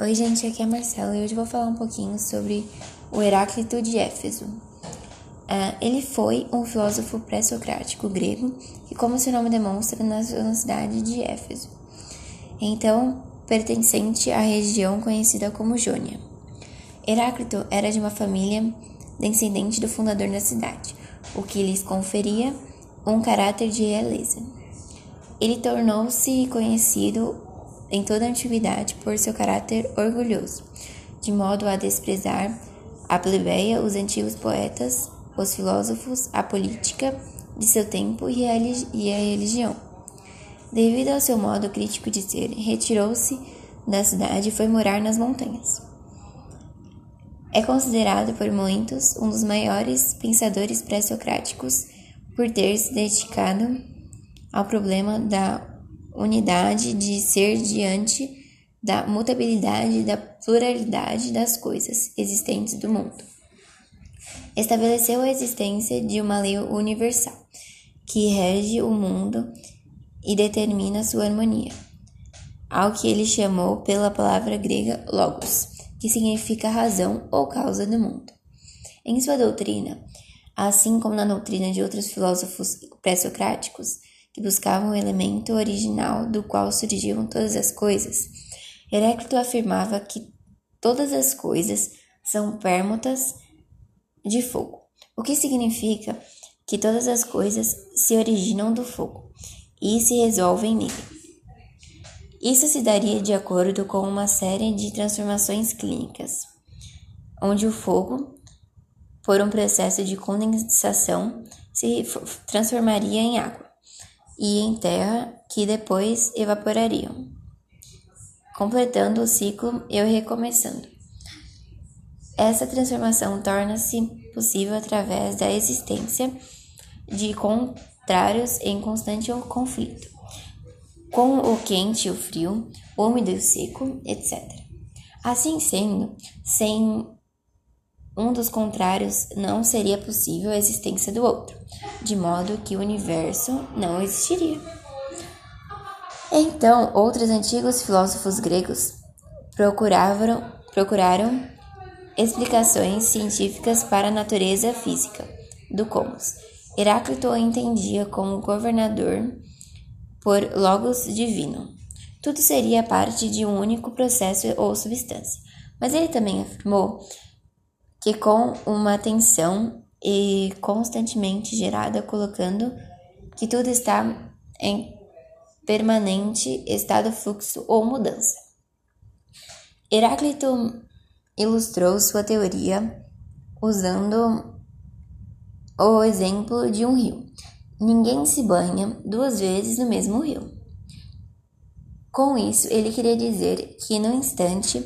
Oi, gente, aqui é a Marcela e hoje vou falar um pouquinho sobre o Heráclito de Éfeso. Uh, ele foi um filósofo pré-socrático grego que, como seu nome demonstra, nasceu na cidade de Éfeso, então pertencente à região conhecida como Jônia. Heráclito era de uma família descendente do fundador da cidade, o que lhes conferia um caráter de realeza. Ele tornou-se conhecido em toda a antiguidade por seu caráter orgulhoso, de modo a desprezar a plebeia, os antigos poetas, os filósofos, a política de seu tempo e a, religião. Devido ao seu modo crítico de ser, retirou-se da cidade e foi morar nas montanhas. É considerado por muitos um dos maiores pensadores pré-socráticos por ter se dedicado ao problema da unidade de ser diante da mutabilidade e da pluralidade das coisas existentes do mundo. Estabeleceu a existência de uma lei universal que rege o mundo e determina sua harmonia, ao que ele chamou pela palavra grega logos, que significa razão ou causa do mundo. Em sua doutrina, assim como na doutrina de outros filósofos pré-socráticos, que buscavam o elemento original do qual surgiam todas as coisas, Heráclito afirmava que todas as coisas são pérmutas de fogo, o que significa que todas as coisas se originam do fogo e se resolvem nele. Isso se daria de acordo com uma série de transformações clínicas, onde o fogo, por um processo de condensação, se transformaria em água e em terra que depois evaporariam, completando o ciclo e recomeçando. Essa transformação torna-se possível através da existência de contrários em constante conflito, com o quente e o frio, úmido e o seco, etc. Assim sendo, sem um dos contrários não seria possível a existência do outro, de modo que o universo não existiria. Então, outros antigos filósofos gregos procuravam, procuraram explicações científicas para a natureza física do cosmos. Heráclito entendia como governador por logos divino. Tudo seria parte de um único processo ou substância. Mas ele também afirmou que com uma tensão e constantemente gerada, colocando que tudo está em permanente estado fluxo ou mudança. Heráclito ilustrou sua teoria usando o exemplo de um rio. Ninguém se banha duas vezes no mesmo rio. Com isso, ele queria dizer que no instante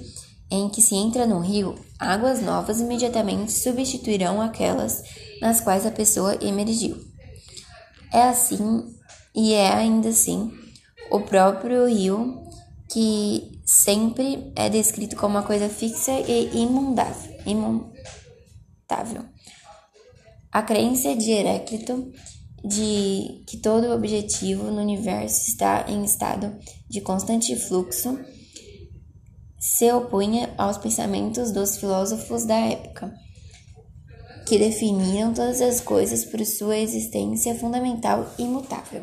em que se entra no rio, águas novas imediatamente substituirão aquelas nas quais a pessoa emergiu. É assim e é ainda assim o próprio rio que sempre é descrito como uma coisa fixa e imundável. A crença de Heráclito de que todo objetivo no universo está em estado de constante fluxo se opunha aos pensamentos dos filósofos da época, que definiam todas as coisas por sua existência fundamental e imutável.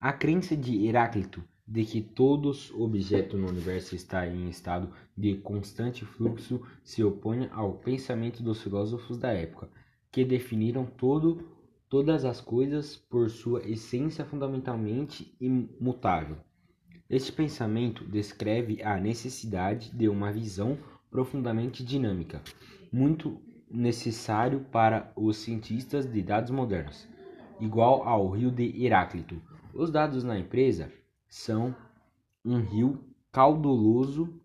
A crença de Heráclito de que todos objetos no universo está em estado de constante fluxo se opõe ao pensamento dos filósofos da época, que definiram todo, todas as coisas por sua essência fundamentalmente imutável. Este pensamento descreve a necessidade de uma visão profundamente dinâmica, muito necessário para os cientistas de dados modernos, igual ao rio de Heráclito. Os dados na empresa são um rio caudaloso,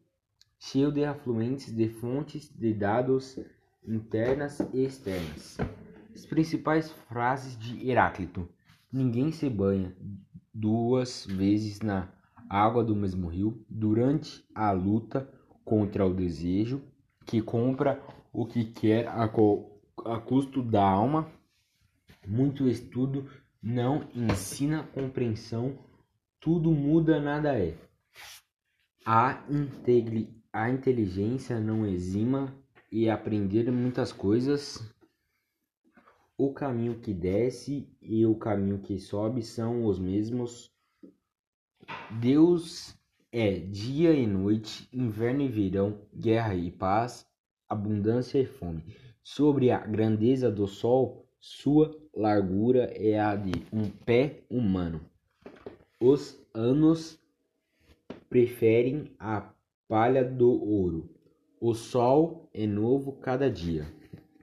cheio de afluentes de fontes de dados internas e externas. As principais frases de Heráclito: Ninguém se banha duas vezes na água do mesmo rio durante a luta contra o desejo que compra o que quer a, a custo da alma. Muito estudo não ensina compreensão, tudo muda, nada é. A, a inteligência não exima e aprender muitas coisas. O caminho que desce e o caminho que sobe são os mesmos. Deus é dia e noite, inverno e verão, guerra e paz, abundância e fome. Sobre a grandeza do sol, sua largura é a de um pé humano. Os anos preferem a palha do ouro. O sol é novo cada dia.